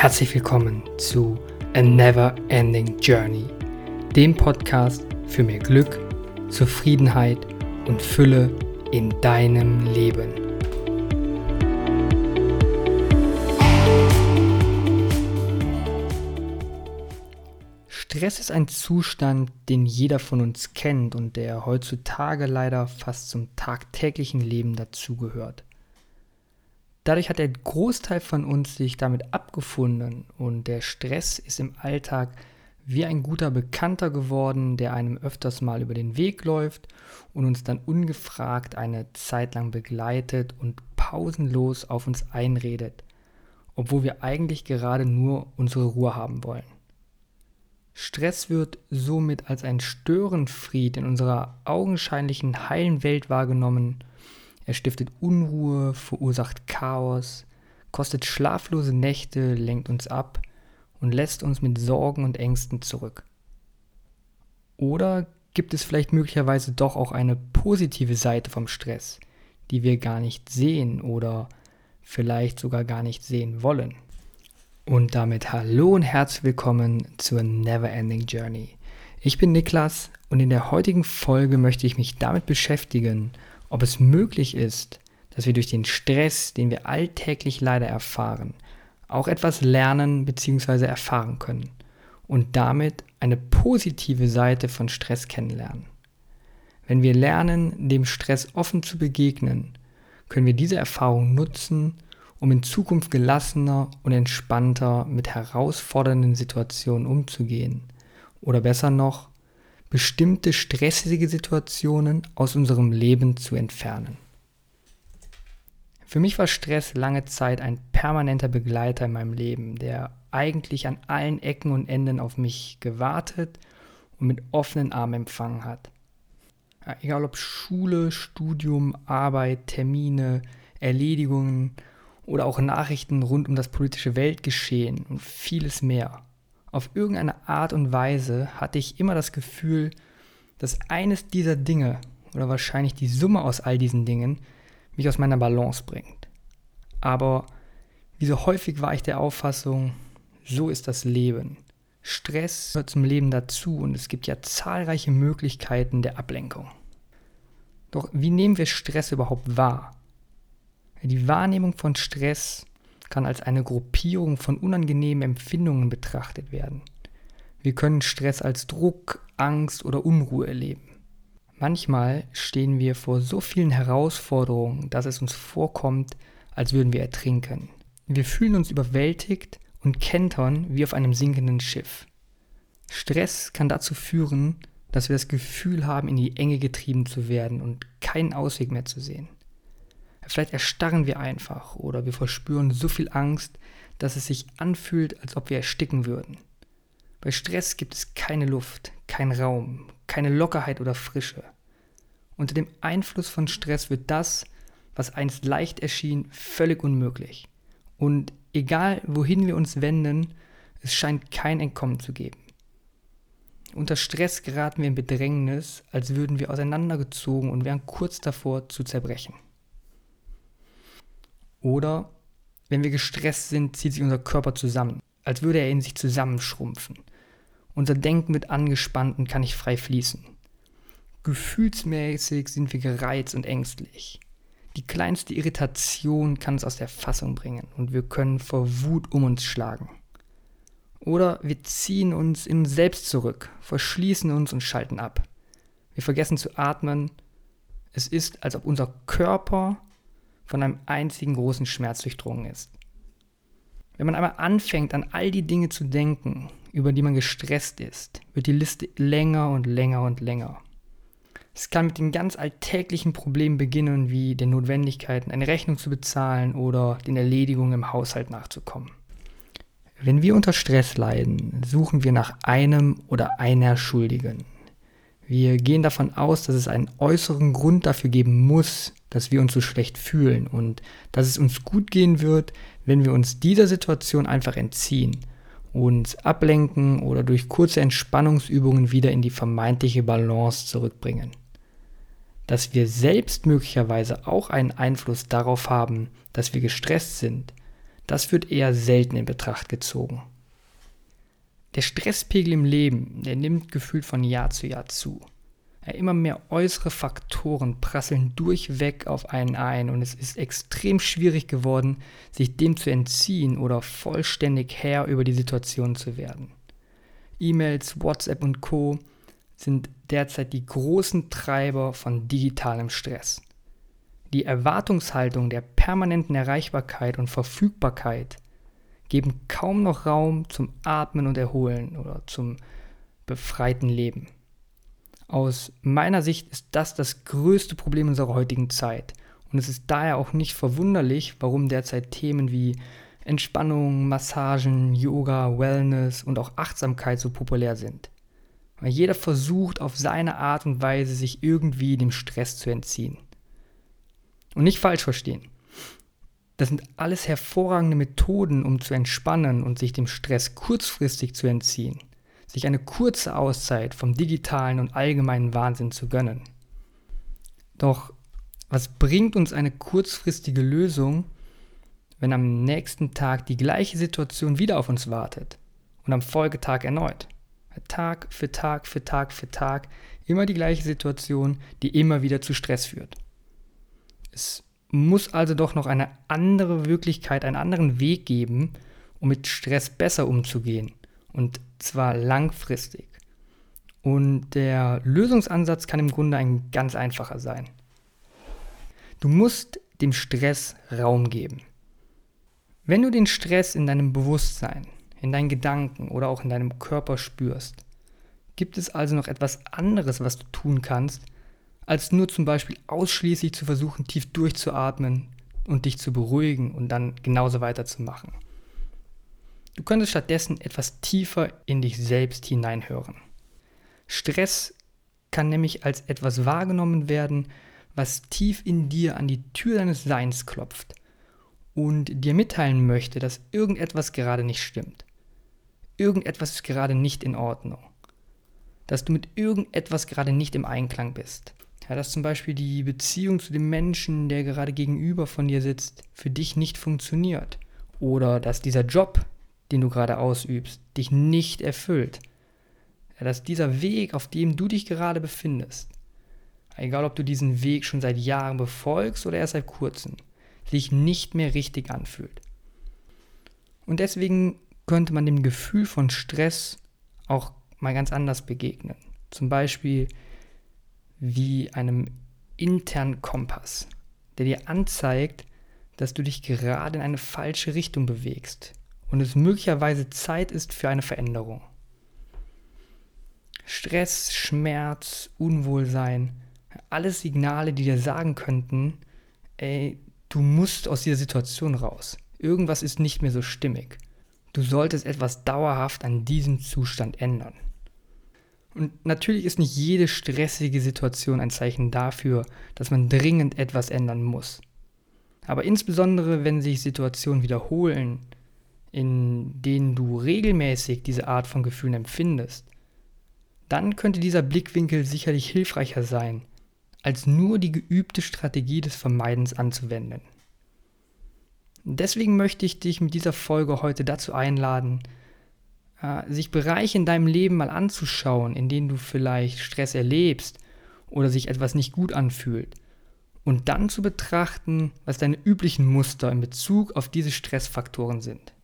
Herzlich willkommen zu A Never Ending Journey, dem Podcast für mehr Glück, Zufriedenheit und Fülle in deinem Leben. Stress ist ein Zustand, den jeder von uns kennt und der heutzutage leider fast zum tagtäglichen Leben dazugehört. Dadurch hat der Großteil von uns sich damit abgefunden und der Stress ist im Alltag wie ein guter Bekannter geworden, der einem öfters mal über den Weg läuft und uns dann ungefragt eine Zeit lang begleitet und pausenlos auf uns einredet, obwohl wir eigentlich gerade nur unsere Ruhe haben wollen. Stress wird somit als ein Störenfried in unserer augenscheinlichen heilen Welt wahrgenommen er stiftet Unruhe, verursacht Chaos, kostet schlaflose Nächte, lenkt uns ab und lässt uns mit Sorgen und Ängsten zurück. Oder gibt es vielleicht möglicherweise doch auch eine positive Seite vom Stress, die wir gar nicht sehen oder vielleicht sogar gar nicht sehen wollen? Und damit hallo und herzlich willkommen zur Neverending Journey. Ich bin Niklas und in der heutigen Folge möchte ich mich damit beschäftigen, ob es möglich ist, dass wir durch den Stress, den wir alltäglich leider erfahren, auch etwas lernen bzw. erfahren können und damit eine positive Seite von Stress kennenlernen. Wenn wir lernen, dem Stress offen zu begegnen, können wir diese Erfahrung nutzen, um in Zukunft gelassener und entspannter mit herausfordernden Situationen umzugehen. Oder besser noch, bestimmte stressige Situationen aus unserem Leben zu entfernen. Für mich war Stress lange Zeit ein permanenter Begleiter in meinem Leben, der eigentlich an allen Ecken und Enden auf mich gewartet und mit offenen Armen empfangen hat. Ja, egal ob Schule, Studium, Arbeit, Termine, Erledigungen oder auch Nachrichten rund um das politische Weltgeschehen und vieles mehr. Auf irgendeine Art und Weise hatte ich immer das Gefühl, dass eines dieser Dinge oder wahrscheinlich die Summe aus all diesen Dingen mich aus meiner Balance bringt. Aber wie so häufig war ich der Auffassung, so ist das Leben. Stress gehört zum Leben dazu und es gibt ja zahlreiche Möglichkeiten der Ablenkung. Doch wie nehmen wir Stress überhaupt wahr? Die Wahrnehmung von Stress kann als eine Gruppierung von unangenehmen Empfindungen betrachtet werden. Wir können Stress als Druck, Angst oder Unruhe erleben. Manchmal stehen wir vor so vielen Herausforderungen, dass es uns vorkommt, als würden wir ertrinken. Wir fühlen uns überwältigt und kentern wie auf einem sinkenden Schiff. Stress kann dazu führen, dass wir das Gefühl haben, in die Enge getrieben zu werden und keinen Ausweg mehr zu sehen. Vielleicht erstarren wir einfach oder wir verspüren so viel Angst, dass es sich anfühlt, als ob wir ersticken würden. Bei Stress gibt es keine Luft, kein Raum, keine Lockerheit oder Frische. Unter dem Einfluss von Stress wird das, was einst leicht erschien, völlig unmöglich. Und egal wohin wir uns wenden, es scheint kein Entkommen zu geben. Unter Stress geraten wir in Bedrängnis, als würden wir auseinandergezogen und wären kurz davor zu zerbrechen. Oder wenn wir gestresst sind, zieht sich unser Körper zusammen, als würde er in sich zusammenschrumpfen. Unser Denken wird angespannt und kann nicht frei fließen. Gefühlsmäßig sind wir gereizt und ängstlich. Die kleinste Irritation kann uns aus der Fassung bringen und wir können vor Wut um uns schlagen. Oder wir ziehen uns in uns selbst zurück, verschließen uns und schalten ab. Wir vergessen zu atmen. Es ist, als ob unser Körper von einem einzigen großen Schmerz durchdrungen ist. Wenn man einmal anfängt, an all die Dinge zu denken, über die man gestresst ist, wird die Liste länger und länger und länger. Es kann mit den ganz alltäglichen Problemen beginnen, wie den Notwendigkeiten, eine Rechnung zu bezahlen oder den Erledigungen im Haushalt nachzukommen. Wenn wir unter Stress leiden, suchen wir nach einem oder einer Schuldigen. Wir gehen davon aus, dass es einen äußeren Grund dafür geben muss, dass wir uns so schlecht fühlen und dass es uns gut gehen wird, wenn wir uns dieser Situation einfach entziehen, uns ablenken oder durch kurze Entspannungsübungen wieder in die vermeintliche Balance zurückbringen. Dass wir selbst möglicherweise auch einen Einfluss darauf haben, dass wir gestresst sind, das wird eher selten in Betracht gezogen. Der Stresspegel im Leben, der nimmt gefühlt von Jahr zu Jahr zu. Immer mehr äußere Faktoren prasseln durchweg auf einen ein und es ist extrem schwierig geworden, sich dem zu entziehen oder vollständig Herr über die Situation zu werden. E-Mails, WhatsApp und Co sind derzeit die großen Treiber von digitalem Stress. Die Erwartungshaltung der permanenten Erreichbarkeit und Verfügbarkeit geben kaum noch Raum zum Atmen und Erholen oder zum befreiten Leben. Aus meiner Sicht ist das das größte Problem unserer heutigen Zeit. Und es ist daher auch nicht verwunderlich, warum derzeit Themen wie Entspannung, Massagen, Yoga, Wellness und auch Achtsamkeit so populär sind. Weil jeder versucht auf seine Art und Weise sich irgendwie dem Stress zu entziehen. Und nicht falsch verstehen. Das sind alles hervorragende Methoden, um zu entspannen und sich dem Stress kurzfristig zu entziehen, sich eine kurze Auszeit vom digitalen und allgemeinen Wahnsinn zu gönnen. Doch was bringt uns eine kurzfristige Lösung, wenn am nächsten Tag die gleiche Situation wieder auf uns wartet und am Folgetag erneut? Tag für Tag für Tag für Tag immer die gleiche Situation, die immer wieder zu Stress führt. Es muss also doch noch eine andere Wirklichkeit, einen anderen Weg geben, um mit Stress besser umzugehen. Und zwar langfristig. Und der Lösungsansatz kann im Grunde ein ganz einfacher sein. Du musst dem Stress Raum geben. Wenn du den Stress in deinem Bewusstsein, in deinen Gedanken oder auch in deinem Körper spürst, gibt es also noch etwas anderes, was du tun kannst, als nur zum Beispiel ausschließlich zu versuchen, tief durchzuatmen und dich zu beruhigen und dann genauso weiterzumachen. Du könntest stattdessen etwas tiefer in dich selbst hineinhören. Stress kann nämlich als etwas wahrgenommen werden, was tief in dir an die Tür deines Seins klopft und dir mitteilen möchte, dass irgendetwas gerade nicht stimmt. Irgendetwas ist gerade nicht in Ordnung. Dass du mit irgendetwas gerade nicht im Einklang bist. Ja, dass zum Beispiel die Beziehung zu dem Menschen, der gerade gegenüber von dir sitzt, für dich nicht funktioniert. Oder dass dieser Job, den du gerade ausübst, dich nicht erfüllt. Ja, dass dieser Weg, auf dem du dich gerade befindest, egal ob du diesen Weg schon seit Jahren befolgst oder erst seit kurzem, sich nicht mehr richtig anfühlt. Und deswegen könnte man dem Gefühl von Stress auch mal ganz anders begegnen. Zum Beispiel wie einem internen Kompass, der dir anzeigt, dass du dich gerade in eine falsche Richtung bewegst und es möglicherweise Zeit ist für eine Veränderung. Stress, Schmerz, Unwohlsein, alles Signale, die dir sagen könnten, ey, du musst aus dieser Situation raus. Irgendwas ist nicht mehr so stimmig. Du solltest etwas dauerhaft an diesem Zustand ändern. Und natürlich ist nicht jede stressige Situation ein Zeichen dafür, dass man dringend etwas ändern muss. Aber insbesondere, wenn sich Situationen wiederholen, in denen du regelmäßig diese Art von Gefühlen empfindest, dann könnte dieser Blickwinkel sicherlich hilfreicher sein, als nur die geübte Strategie des Vermeidens anzuwenden. Deswegen möchte ich dich mit dieser Folge heute dazu einladen, äh, sich Bereiche in deinem Leben mal anzuschauen, in denen du vielleicht Stress erlebst oder sich etwas nicht gut anfühlt. Und dann zu betrachten, was deine üblichen Muster in Bezug auf diese Stressfaktoren sind.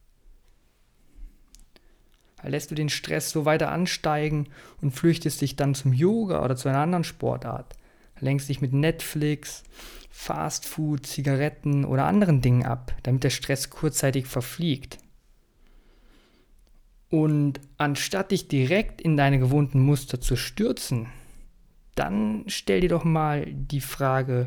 Lässt du den Stress so weiter ansteigen und flüchtest dich dann zum Yoga oder zu einer anderen Sportart, lenkst dich mit Netflix, Fastfood, Zigaretten oder anderen Dingen ab, damit der Stress kurzzeitig verfliegt. Und anstatt dich direkt in deine gewohnten Muster zu stürzen, dann stell dir doch mal die Frage,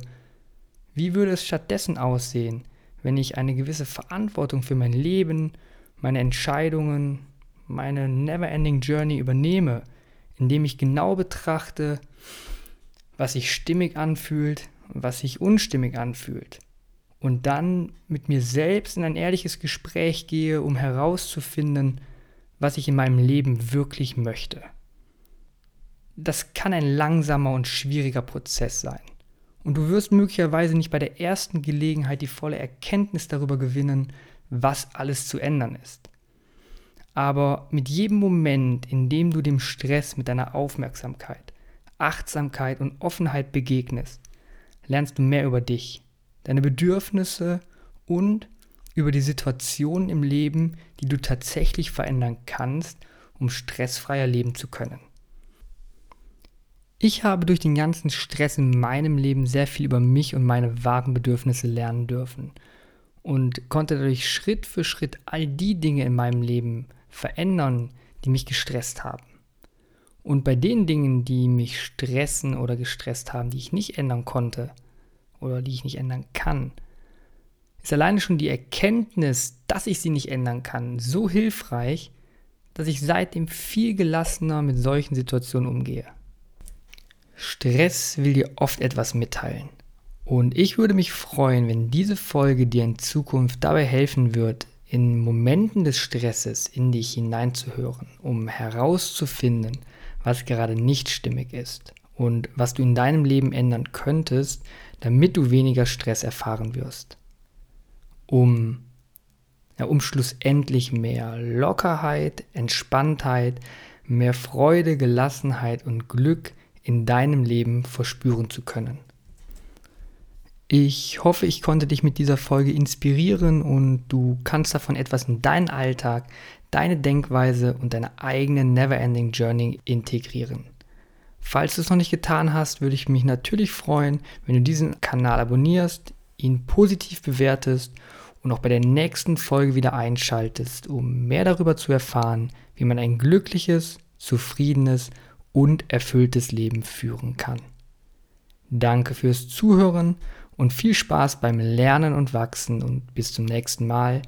wie würde es stattdessen aussehen, wenn ich eine gewisse Verantwortung für mein Leben, meine Entscheidungen, meine Never-Ending Journey übernehme, indem ich genau betrachte, was sich stimmig anfühlt was sich unstimmig anfühlt. Und dann mit mir selbst in ein ehrliches Gespräch gehe, um herauszufinden, was ich in meinem Leben wirklich möchte. Das kann ein langsamer und schwieriger Prozess sein. Und du wirst möglicherweise nicht bei der ersten Gelegenheit die volle Erkenntnis darüber gewinnen, was alles zu ändern ist. Aber mit jedem Moment, in dem du dem Stress mit deiner Aufmerksamkeit, Achtsamkeit und Offenheit begegnest, lernst du mehr über dich, deine Bedürfnisse und über die Situationen im Leben, die du tatsächlich verändern kannst, um stressfreier leben zu können. Ich habe durch den ganzen Stress in meinem Leben sehr viel über mich und meine wahren Bedürfnisse lernen dürfen und konnte dadurch Schritt für Schritt all die Dinge in meinem Leben verändern, die mich gestresst haben. Und bei den Dingen, die mich stressen oder gestresst haben, die ich nicht ändern konnte oder die ich nicht ändern kann, ist alleine schon die Erkenntnis, dass ich sie nicht ändern kann, so hilfreich, dass ich seitdem viel gelassener mit solchen Situationen umgehe. Stress will dir oft etwas mitteilen. Und ich würde mich freuen, wenn diese Folge dir in Zukunft dabei helfen wird, in Momenten des Stresses in dich hineinzuhören, um herauszufinden, was gerade nicht stimmig ist und was du in deinem Leben ändern könntest, damit du weniger Stress erfahren wirst. Um, ja, um schlussendlich mehr Lockerheit, Entspanntheit, mehr Freude, Gelassenheit und Glück in deinem Leben verspüren zu können. Ich hoffe, ich konnte dich mit dieser Folge inspirieren und du kannst davon etwas in deinen Alltag, deine Denkweise und deine eigene Neverending Journey integrieren. Falls du es noch nicht getan hast, würde ich mich natürlich freuen, wenn du diesen Kanal abonnierst, ihn positiv bewertest und auch bei der nächsten Folge wieder einschaltest, um mehr darüber zu erfahren, wie man ein glückliches, zufriedenes und erfülltes Leben führen kann. Danke fürs Zuhören und viel Spaß beim Lernen und Wachsen und bis zum nächsten Mal.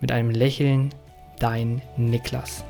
Mit einem Lächeln, dein Niklas.